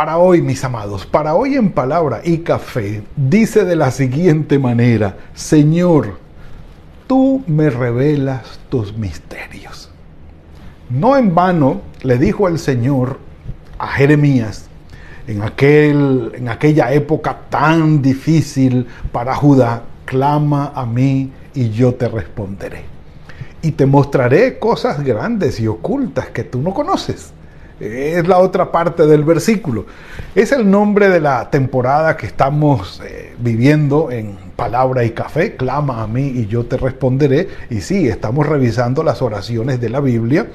Para hoy, mis amados, para hoy en palabra y café, dice de la siguiente manera, Señor, tú me revelas tus misterios. No en vano le dijo el Señor a Jeremías, en, aquel, en aquella época tan difícil para Judá, clama a mí y yo te responderé. Y te mostraré cosas grandes y ocultas que tú no conoces. Es la otra parte del versículo. Es el nombre de la temporada que estamos eh, viviendo en Palabra y Café. Clama a mí y yo te responderé. Y sí, estamos revisando las oraciones de la Biblia.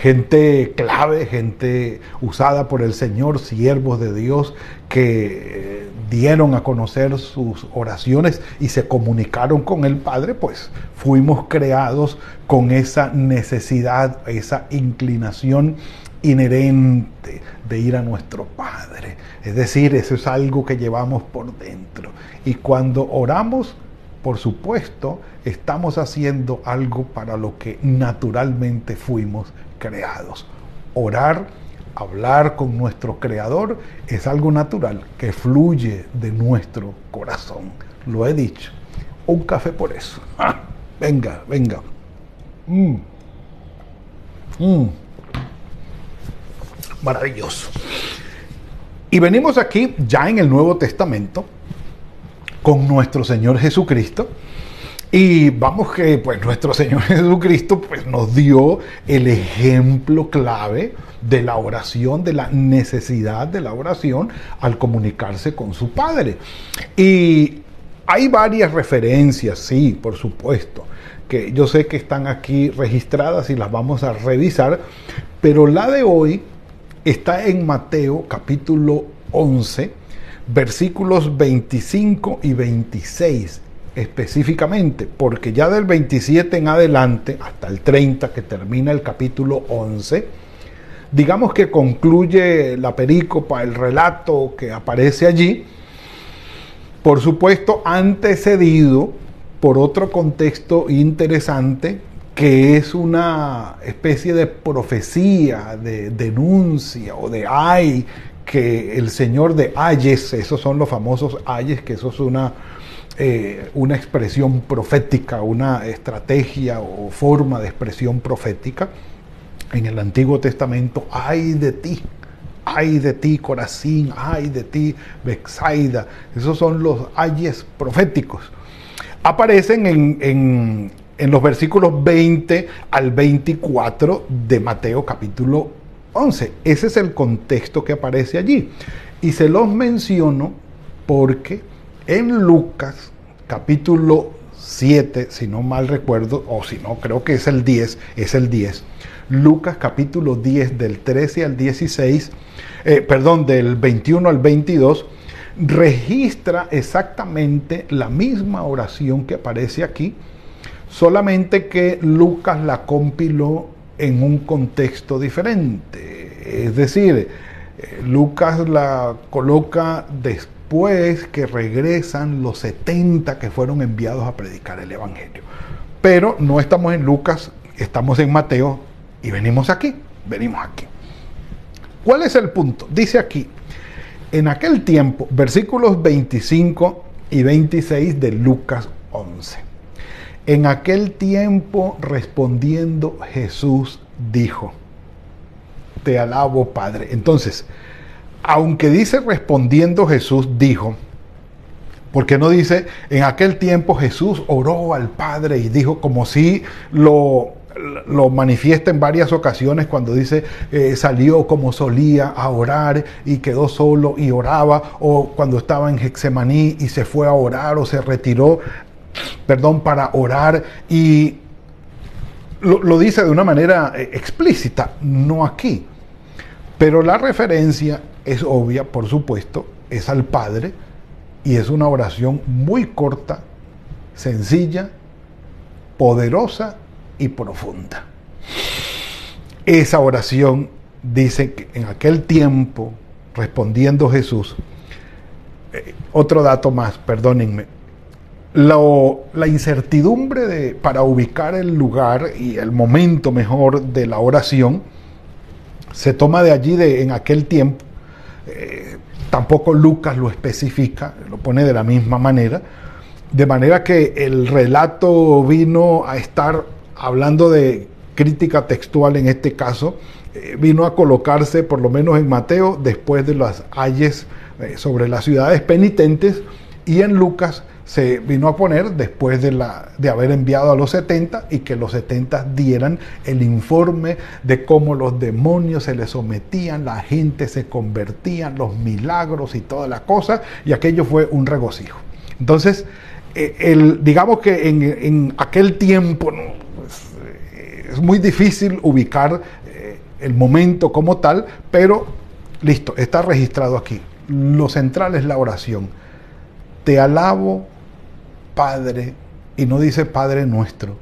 Gente clave, gente usada por el Señor, siervos de Dios que eh, dieron a conocer sus oraciones y se comunicaron con el Padre, pues fuimos creados con esa necesidad, esa inclinación inherente de ir a nuestro Padre. Es decir, eso es algo que llevamos por dentro. Y cuando oramos, por supuesto, estamos haciendo algo para lo que naturalmente fuimos creados. Orar, hablar con nuestro Creador es algo natural que fluye de nuestro corazón. Lo he dicho. Un café por eso. Ah, venga, venga. Mm. Mm maravilloso. Y venimos aquí ya en el Nuevo Testamento con nuestro Señor Jesucristo. Y vamos que pues nuestro Señor Jesucristo pues nos dio el ejemplo clave de la oración, de la necesidad de la oración al comunicarse con su Padre. Y hay varias referencias, sí, por supuesto, que yo sé que están aquí registradas y las vamos a revisar, pero la de hoy está en Mateo capítulo 11, versículos 25 y 26 específicamente, porque ya del 27 en adelante, hasta el 30 que termina el capítulo 11, digamos que concluye la perícopa, el relato que aparece allí, por supuesto antecedido por otro contexto interesante que es una especie de profecía, de denuncia o de ay, que el señor de ayes, esos son los famosos ayes, que eso es una, eh, una expresión profética, una estrategia o forma de expresión profética. En el Antiguo Testamento, ay de ti, ay de ti, Corazín, ay de ti, Bexaida. Esos son los ayes proféticos. Aparecen en, en los versículos 20 al 24 de Mateo capítulo 11. Ese es el contexto que aparece allí. Y se los menciono porque en Lucas capítulo 7, si no mal recuerdo, o si no, creo que es el 10, es el 10. Lucas capítulo 10 del 13 al 16, eh, perdón, del 21 al 22, registra exactamente la misma oración que aparece aquí, solamente que Lucas la compiló en un contexto diferente. Es decir, eh, Lucas la coloca después que regresan los 70 que fueron enviados a predicar el Evangelio. Pero no estamos en Lucas, estamos en Mateo y venimos aquí, venimos aquí. ¿Cuál es el punto? Dice aquí, en aquel tiempo, versículos 25 y 26 de Lucas 11. En aquel tiempo respondiendo Jesús dijo, te alabo Padre. Entonces, aunque dice respondiendo Jesús dijo, porque no dice en aquel tiempo Jesús oró al Padre y dijo como si lo, lo manifiesta en varias ocasiones cuando dice eh, salió como solía a orar y quedó solo y oraba, o cuando estaba en Hexemaní y se fue a orar o se retiró perdón, para orar y lo, dice de una manera eh, explícita, no aquí. Pero la referencia es obvia, por supuesto, es al Padre Y es una oración muy corta, sencilla, poderosa y profunda. Esa oración dice que en aquel tiempo, respondiendo Jesús, eh, otro dato más, perdónenme, la incertidumbre de, para ubicar el lugar y el momento mejor de la oración se toma de allí de, en aquel tiempo. Eh, tampoco Lucas lo especifica, lo pone de la misma manera. De manera que el relato vino a estar hablando de crítica textual en este caso, eh, vino a colocarse por lo menos en Mateo después de las ayes eh, sobre las ciudades penitentes y en Lucas se vino a poner después de, la, de haber enviado a los 70 y que los 70 dieran el informe de cómo los demonios se les sometían, la gente se convertía, los milagros y toda la cosa, y aquello fue un regocijo. Entonces, eh, digamos que en, aquel tiempo eh, es muy difícil ubicar eh, el momento como tal, pero listo, está registrado aquí. Lo central es la oración. Te alabo, Padre, y no dice Padre nuestro,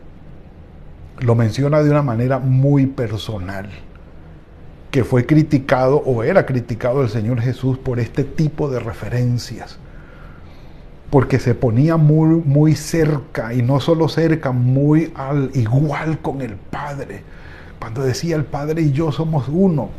lo menciona de una manera muy personal, que fue criticado o era criticado el Señor Jesús por este tipo de referencias, porque se ponía muy, muy cerca, y no solo cerca, muy al igual con el Padre cuando decía el Padre y yo somos uno,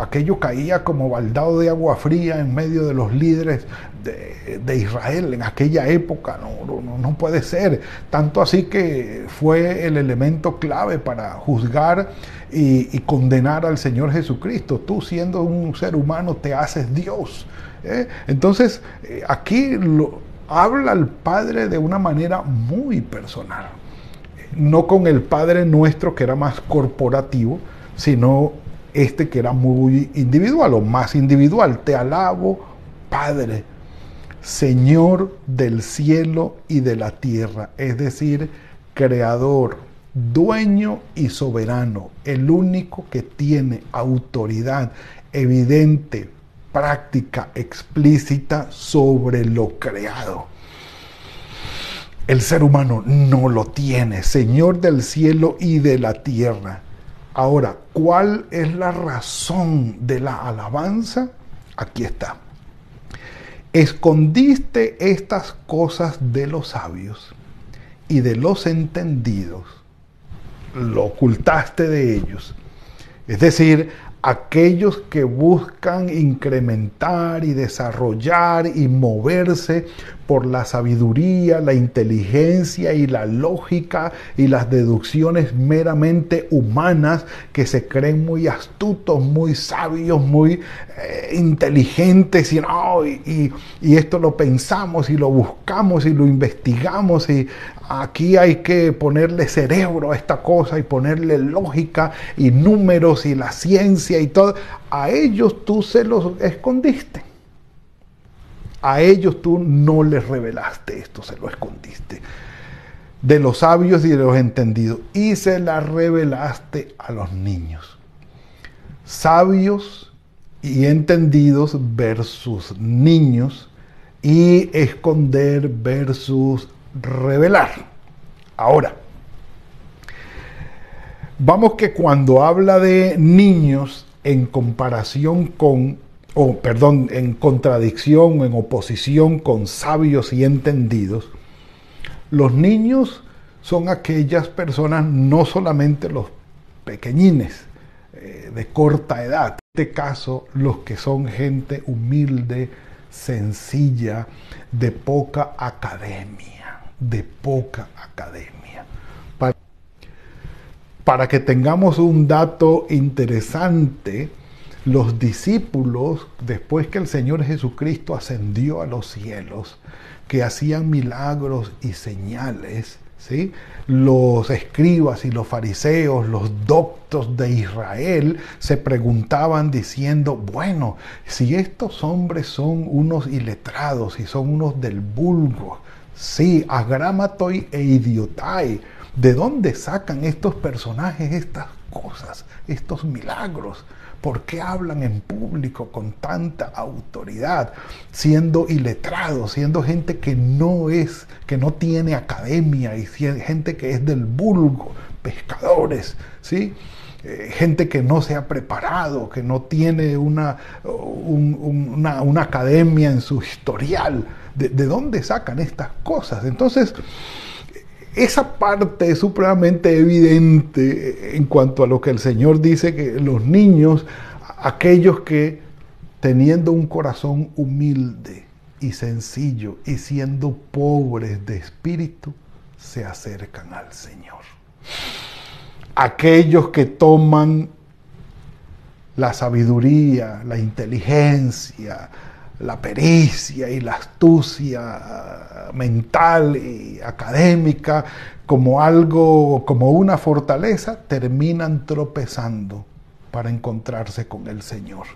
aquello caía como baldado de agua fría en medio de los líderes de, Israel en aquella época. No, no, puede ser. Tanto así que fue el elemento clave para juzgar y, condenar al Señor Jesucristo. Tú siendo un ser humano te haces Dios. ¿eh? Entonces, eh, aquí habla el Padre de una manera muy personal no con el Padre nuestro que era más corporativo, sino este que era muy individual o más individual. Te alabo, Padre, Señor del cielo y de la tierra, es decir, creador, dueño y soberano, el único que tiene autoridad evidente, práctica, explícita sobre lo creado. El ser humano no lo tiene, Señor del cielo y de la tierra. Ahora, ¿cuál es la razón de la alabanza? Aquí está. Escondiste estas cosas de los sabios y de los entendidos. Lo ocultaste de ellos. Es decir, aquellos que buscan incrementar y desarrollar y moverse por la sabiduría, la inteligencia y la lógica y las deducciones meramente humanas que se creen muy astutos, muy sabios, muy eh, inteligentes y, y, y, esto lo pensamos y lo buscamos y lo investigamos y aquí hay que ponerle cerebro a esta cosa y ponerle lógica y números y la ciencia y todo. A ellos tú se los escondiste a ellos tú no les revelaste esto, se lo escondiste. De los sabios y de los entendidos. Y se la revelaste a los niños. Sabios y entendidos versus niños. Y esconder versus revelar. Ahora, vamos que cuando habla de niños en comparación con o perdón, en contradicción, en oposición con sabios y entendidos, los niños son aquellas personas, no solamente los pequeñines eh, de corta edad, en este caso los que son gente humilde, sencilla, de poca academia, de poca academia. Para, para que tengamos un dato interesante, los discípulos, después que el Señor Jesucristo ascendió a los cielos, que hacían milagros y señales, ¿sí? los escribas y los fariseos, los doctos de Israel, se preguntaban diciendo, bueno, si estos hombres son unos iletrados y son unos del vulgo, sí, agramatoi e idiotai, ¿De dónde sacan estos personajes estas cosas, estos milagros? ¿Por qué hablan en público con tanta autoridad, siendo iletrados, siendo gente que no es, que no tiene academia y gente que es del vulgo, pescadores, ¿sí? Eh, gente que no se ha preparado, que no tiene una, una, academia en su historial. ¿De, ¿De dónde sacan estas cosas? Entonces, esa parte es supremamente evidente en cuanto a lo que el Señor dice que los niños, aquellos que teniendo un corazón humilde y sencillo y siendo pobres de espíritu, se acercan al Señor. Aquellos que toman la sabiduría, la inteligencia, la pericia y la astucia mental y académica como algo, como una fortaleza, terminan tropezando para encontrarse con el Señor.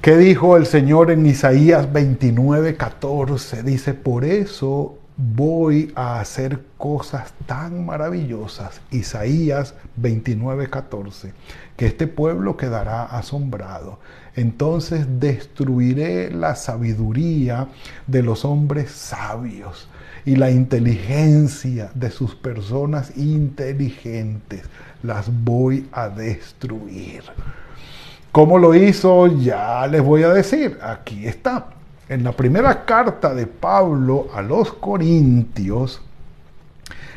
¿Qué dijo el Señor en Isaías 29, 14? Dice, por eso voy a hacer cosas tan maravillosas, Isaías 29, 14, que este pueblo quedará asombrado. Entonces destruiré la sabiduría de los hombres sabios y la inteligencia de sus personas inteligentes. Las voy a destruir. ¿Cómo lo hizo? Ya les voy a decir. Aquí está. En la primera carta de Pablo a los Corintios,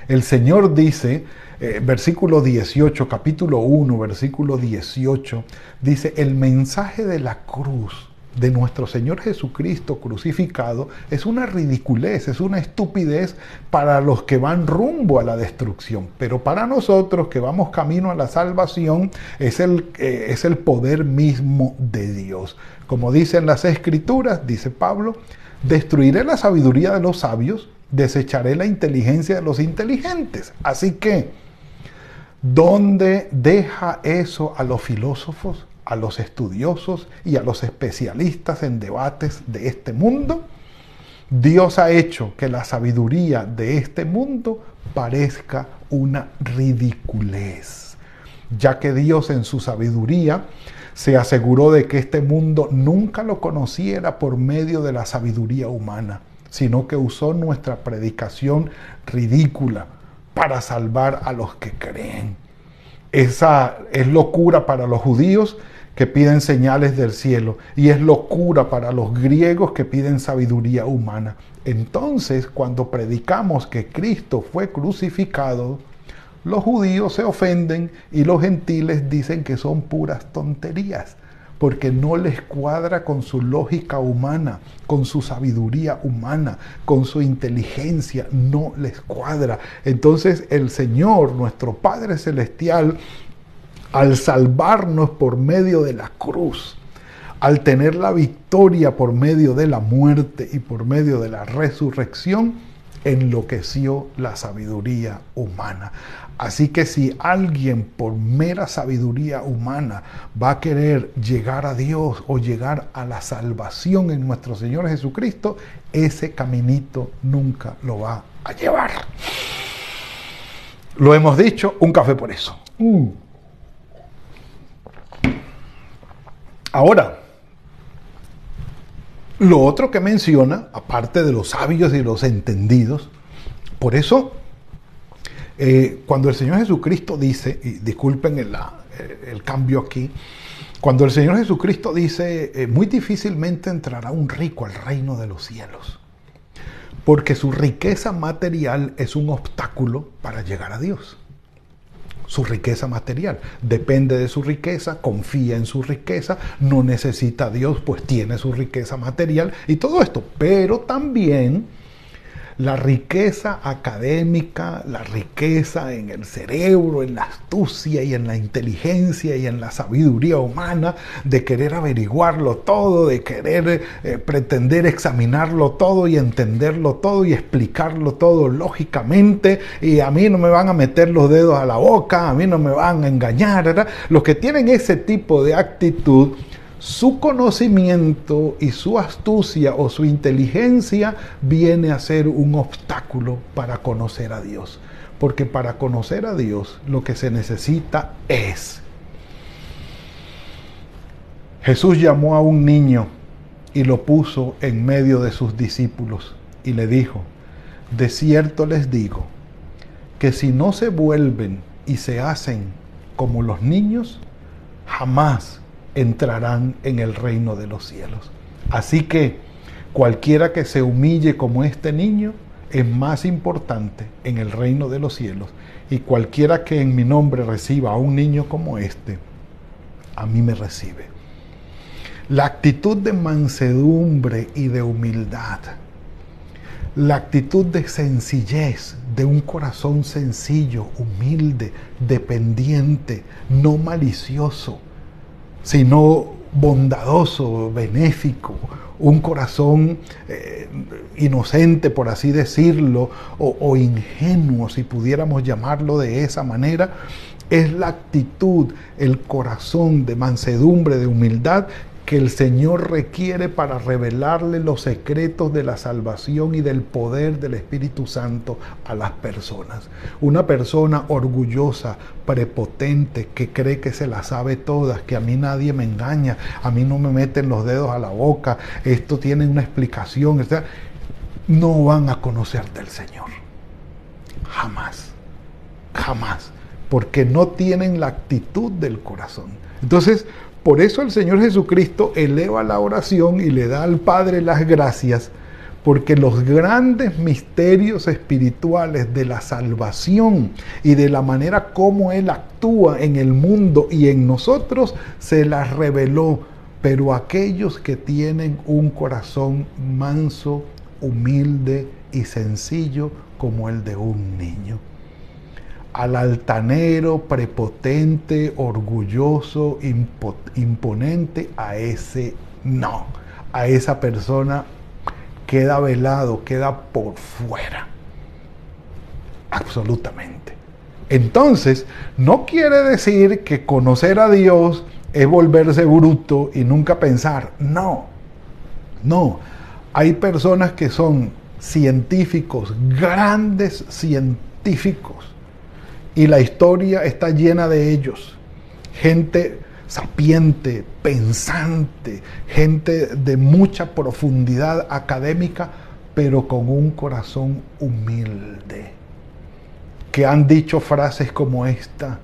el Señor dice, eh, versículo 18, capítulo 1, versículo 18, dice, el mensaje de la cruz de nuestro Señor Jesucristo crucificado es una ridiculez, es una estupidez para los que van rumbo a la destrucción, pero para nosotros que vamos camino a la salvación es el, eh, es el poder mismo de Dios. Como dicen las escrituras, dice Pablo, destruiré la sabiduría de los sabios, desecharé la inteligencia de los inteligentes. Así que, ¿Dónde deja eso a los filósofos, a los estudiosos y a los especialistas en debates de este mundo? Dios ha hecho que la sabiduría de este mundo parezca una ridiculez, ya que Dios en su sabiduría se aseguró de que este mundo nunca lo conociera por medio de la sabiduría humana, sino que usó nuestra predicación ridícula para salvar a los que creen. Esa es locura para los judíos que piden señales del cielo y es locura para los griegos que piden sabiduría humana. Entonces, cuando predicamos que Cristo fue crucificado, los judíos se ofenden y los gentiles dicen que son puras tonterías porque no les cuadra con su lógica humana, con su sabiduría humana, con su inteligencia, no les cuadra. Entonces el Señor, nuestro Padre Celestial, al salvarnos por medio de la cruz, al tener la victoria por medio de la muerte y por medio de la resurrección, enloqueció la sabiduría humana. Así que si alguien por mera sabiduría humana va a querer llegar a Dios o llegar a la salvación en nuestro Señor Jesucristo, ese caminito nunca lo va a llevar. Lo hemos dicho, un café por eso. Mm. Ahora, lo otro que menciona, aparte de los sabios y los entendidos, por eso eh, cuando el Señor Jesucristo dice, y disculpen el, cambio aquí, cuando el Señor Jesucristo dice, eh, muy difícilmente entrará un rico al reino de los cielos, porque su riqueza material es un obstáculo para llegar a Dios. Su riqueza material depende de su riqueza, confía en su riqueza, no necesita a Dios, pues tiene su riqueza material y todo esto. Pero también la riqueza académica, la riqueza en el cerebro, en la astucia y en la inteligencia y en la sabiduría humana de querer averiguarlo todo, de querer eh, pretender examinarlo todo y entenderlo todo y explicarlo todo lógicamente y a mí no me van a meter los dedos a la boca, a mí no me van a engañar. Los que tienen ese tipo de actitud su conocimiento y su astucia o su inteligencia viene a ser un obstáculo para conocer a Dios. Porque para conocer a Dios lo que se necesita es. Jesús llamó a un niño y lo puso en medio de sus discípulos y le dijo, de cierto les digo, que si no se vuelven y se hacen como los niños, jamás entrarán en el reino de los cielos. Así que cualquiera que se humille como este niño es más importante en el reino de los cielos. Y cualquiera que en mi nombre reciba a un niño como este, a mí me recibe. La actitud de mansedumbre y de humildad, la actitud de sencillez, de un corazón sencillo, humilde, dependiente, no malicioso, sino bondadoso, benéfico, un corazón eh, inocente, por así decirlo, o, o ingenuo, si pudiéramos llamarlo de esa manera, es la actitud, el corazón de mansedumbre, de humildad que el Señor requiere para revelarle los secretos de la salvación y del poder del Espíritu Santo a las personas. Una persona orgullosa, prepotente, que cree que se la sabe todas, que a mí nadie me engaña, a mí no me meten los dedos a la boca, esto tiene una explicación, no van a conocer del Señor. Jamás, jamás, porque no tienen la actitud del corazón. Entonces, por eso el Señor Jesucristo eleva la oración y le da al Padre las gracias, porque los grandes misterios espirituales de la salvación y de la manera como Él actúa en el mundo y en nosotros, se las reveló. Pero aquellos que tienen un corazón manso, humilde y sencillo como el de un niño al altanero, prepotente, orgulloso, imponente, a ese no. A esa persona queda velado, queda por fuera. Absolutamente. Entonces, no quiere decir que conocer a Dios es volverse bruto y nunca pensar. No, no. Hay personas que son científicos, grandes científicos, y la historia está llena de ellos. Gente sapiente, pensante, gente de mucha profundidad académica, pero con un corazón humilde, que han dicho frases como esta.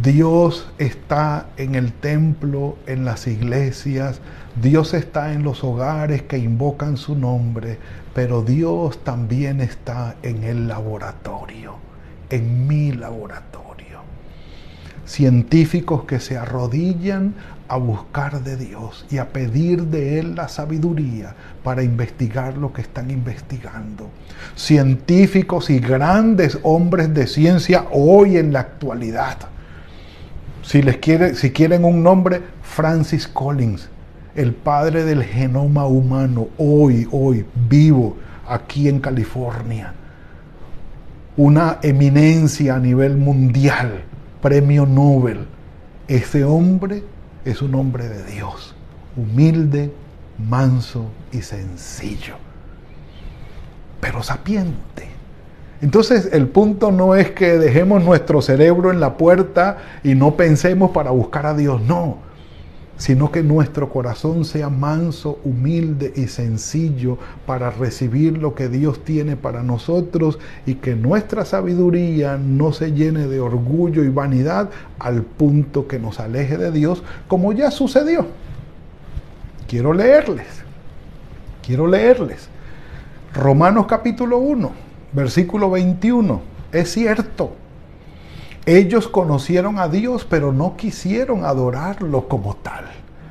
Dios está en el templo, en las iglesias, Dios está en los hogares que invocan su nombre, pero Dios también está en el laboratorio en mi laboratorio. Científicos que se arrodillan a buscar de Dios y a pedir de Él la sabiduría para investigar lo que están investigando. Científicos y grandes hombres de ciencia hoy en la actualidad. Si, les quiere, si quieren un nombre, Francis Collins, el padre del genoma humano, hoy, hoy, vivo aquí en California una eminencia a nivel mundial, premio Nobel. Ese hombre es un hombre de Dios, humilde, manso y sencillo, pero sapiente. Entonces el punto no es que dejemos nuestro cerebro en la puerta y no pensemos para buscar a Dios, no sino que nuestro corazón sea manso, humilde y sencillo para recibir lo que Dios tiene para nosotros y que nuestra sabiduría no se llene de orgullo y vanidad al punto que nos aleje de Dios, como ya sucedió. Quiero leerles, quiero leerles. Romanos capítulo 1, versículo 21. Es cierto, ellos conocieron a Dios, pero no quisieron adorarlo como tal,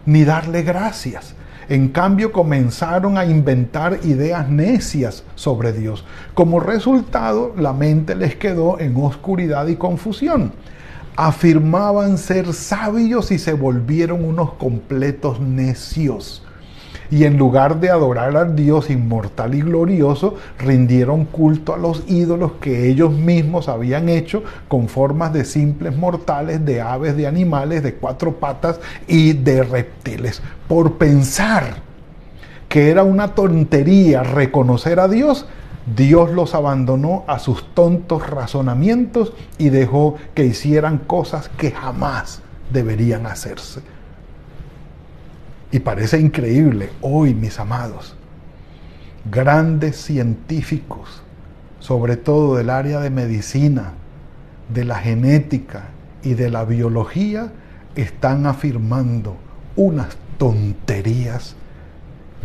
ni darle gracias. En cambio, comenzaron a inventar ideas necias sobre Dios. Como resultado, la mente les quedó en oscuridad y confusión. Afirmaban ser sabios y se volvieron unos completos necios. Y en lugar de adorar al Dios inmortal y glorioso, rindieron culto a los ídolos que ellos mismos habían hecho con formas de simples mortales, de aves, de animales, de cuatro patas y de reptiles. Por pensar que era una tontería reconocer a Dios, Dios los abandonó a sus tontos razonamientos y dejó que hicieran cosas que jamás deberían hacerse. Y parece increíble hoy, mis amados, grandes científicos, sobre todo del área de medicina, de la genética y de la biología, están afirmando unas tonterías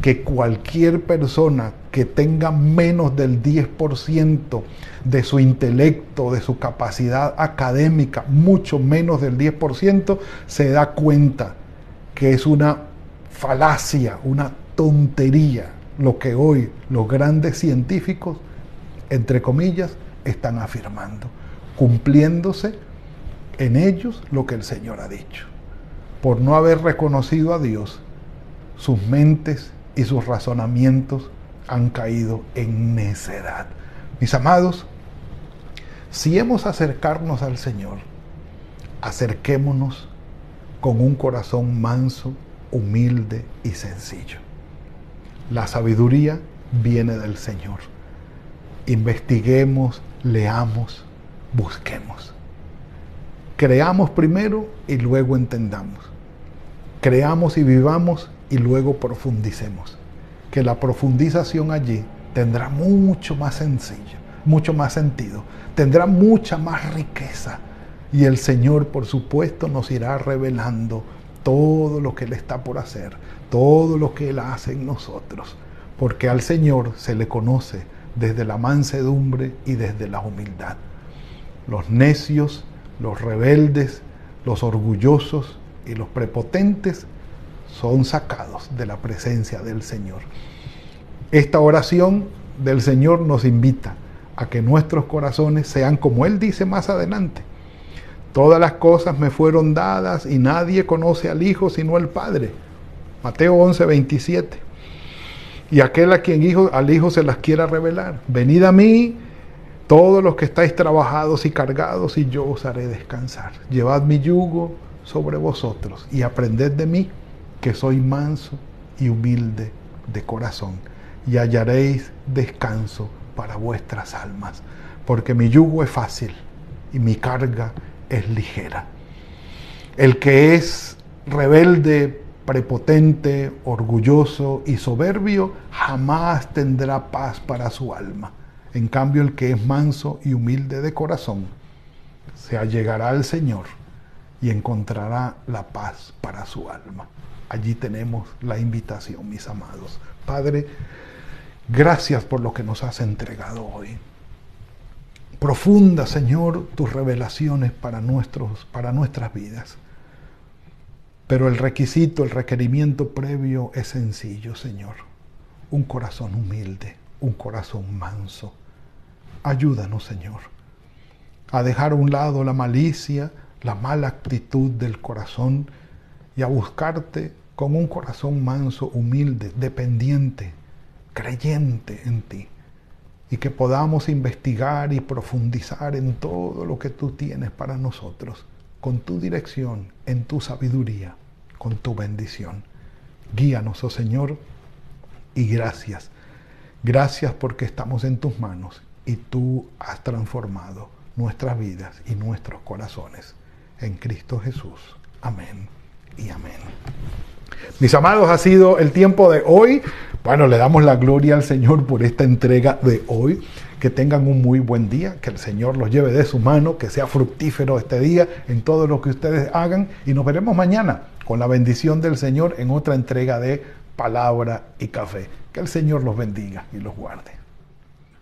que cualquier persona que tenga menos del 10% de su intelecto, de su capacidad académica, mucho menos del 10%, se da cuenta que es una falacia, una tontería lo que hoy los grandes científicos, entre comillas, están afirmando, cumpliéndose en ellos lo que el Señor ha dicho. Por no haber reconocido a Dios, sus mentes y sus razonamientos han caído en necedad. Mis amados, si hemos acercarnos al Señor, acerquémonos con un corazón manso, humilde y sencillo. La sabiduría viene del Señor. Investiguemos, leamos, busquemos. Creamos primero y luego entendamos. Creamos y vivamos y luego profundicemos. Que la profundización allí tendrá mucho más sencillo, mucho más sentido, tendrá mucha más riqueza. Y el Señor, por supuesto, nos irá revelando todo lo que Él está por hacer, todo lo que Él hace en nosotros. Porque al Señor se le conoce desde la mansedumbre y desde la humildad. Los necios, los rebeldes, los orgullosos y los prepotentes son sacados de la presencia del Señor. Esta oración del Señor nos invita a que nuestros corazones sean como Él dice más adelante. Todas las cosas me fueron dadas y nadie conoce al Hijo sino el Padre. Mateo 11, 27. Y aquel a quien hijo, al Hijo se las quiera revelar. Venid a mí todos los que estáis trabajados y cargados y yo os haré descansar. Llevad mi yugo sobre vosotros y aprended de mí que soy manso y humilde de corazón, y hallaréis descanso para vuestras almas, porque mi yugo es fácil y mi carga es ligera. El que es rebelde, prepotente, orgulloso y soberbio, jamás tendrá paz para su alma. En cambio, el que es manso y humilde de corazón, se allegará al Señor y encontrará la paz para su alma. Allí tenemos la invitación, mis amados. Padre, gracias por lo que nos has entregado hoy. Profunda, Señor, tus revelaciones para, nuestros, para nuestras vidas. Pero el requisito, el requerimiento previo es sencillo, Señor. Un corazón humilde, un corazón manso. Ayúdanos, Señor, a dejar a un lado la malicia, la mala actitud del corazón y a buscarte con un corazón manso, humilde, dependiente, creyente en ti. Y que podamos investigar y profundizar en todo lo que tú tienes para nosotros, con tu dirección, en tu sabiduría, con tu bendición. Guíanos, oh Señor, y gracias. Gracias porque estamos en tus manos y tú has transformado nuestras vidas y nuestros corazones. En Cristo Jesús. Amén y amén. Mis amados, ha sido el tiempo de hoy. Bueno, le damos la gloria al Señor por esta entrega de hoy. Que tengan un muy buen día, que el Señor los lleve de su mano, que sea fructífero este día en todo lo que ustedes hagan y nos veremos mañana con la bendición del Señor en otra entrega de Palabra y Café. Que el Señor los bendiga y los guarde.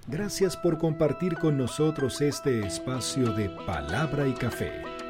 Gracias por compartir con nosotros este espacio de Palabra y Café.